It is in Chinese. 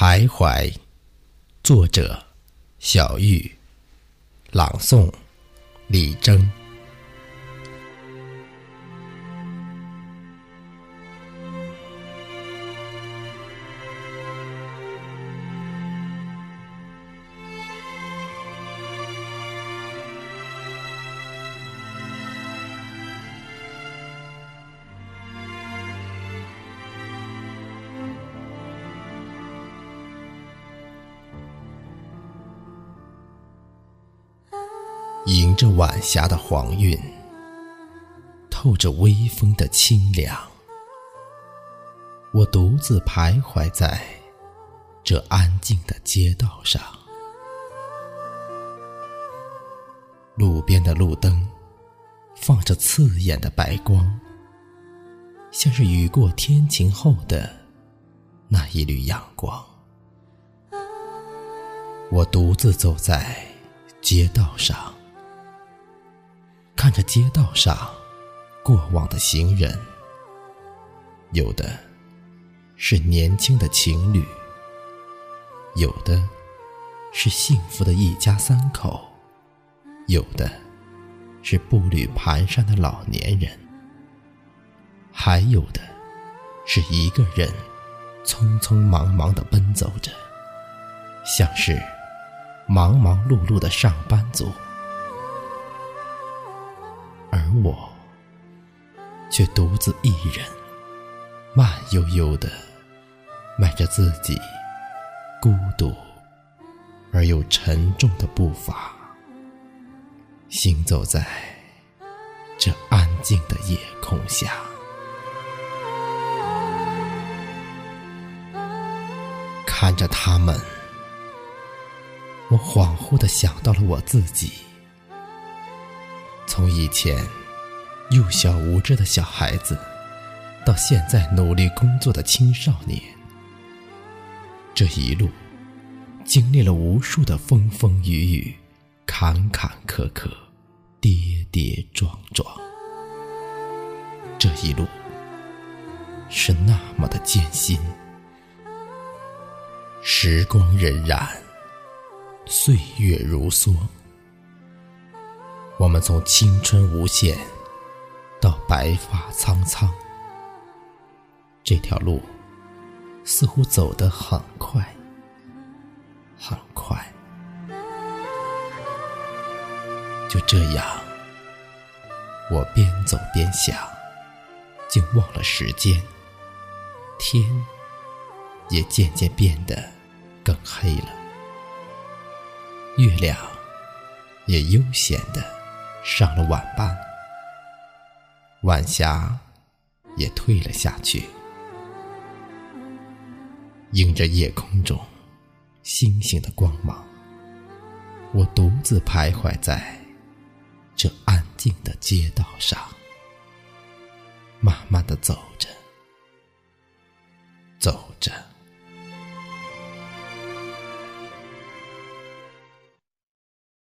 徘徊，作者：小玉，朗诵：李征。迎着晚霞的黄晕，透着微风的清凉。我独自徘徊在这安静的街道上，路边的路灯放着刺眼的白光，像是雨过天晴后的那一缕阳光。我独自走在街道上。看着街道上过往的行人，有的是年轻的情侣，有的是幸福的一家三口，有的是步履蹒跚的老年人，还有的是一个人匆匆忙忙的奔走着，像是忙忙碌碌的上班族。我却独自一人，慢悠悠的迈着自己孤独而又沉重的步伐，行走在这安静的夜空下，看着他们，我恍惚的想到了我自己，从以前。幼小无知的小孩子，到现在努力工作的青少年，这一路经历了无数的风风雨雨、坎坎坷坷、跌跌撞撞，这一路是那么的艰辛。时光荏苒，岁月如梭，我们从青春无限。到白发苍苍，这条路似乎走得很快，很快。就这样，我边走边想，竟忘了时间，天也渐渐变得更黑了，月亮也悠闲的上了晚班。晚霞也退了下去，迎着夜空中星星的光芒，我独自徘徊在这安静的街道上，慢慢的走着，走着。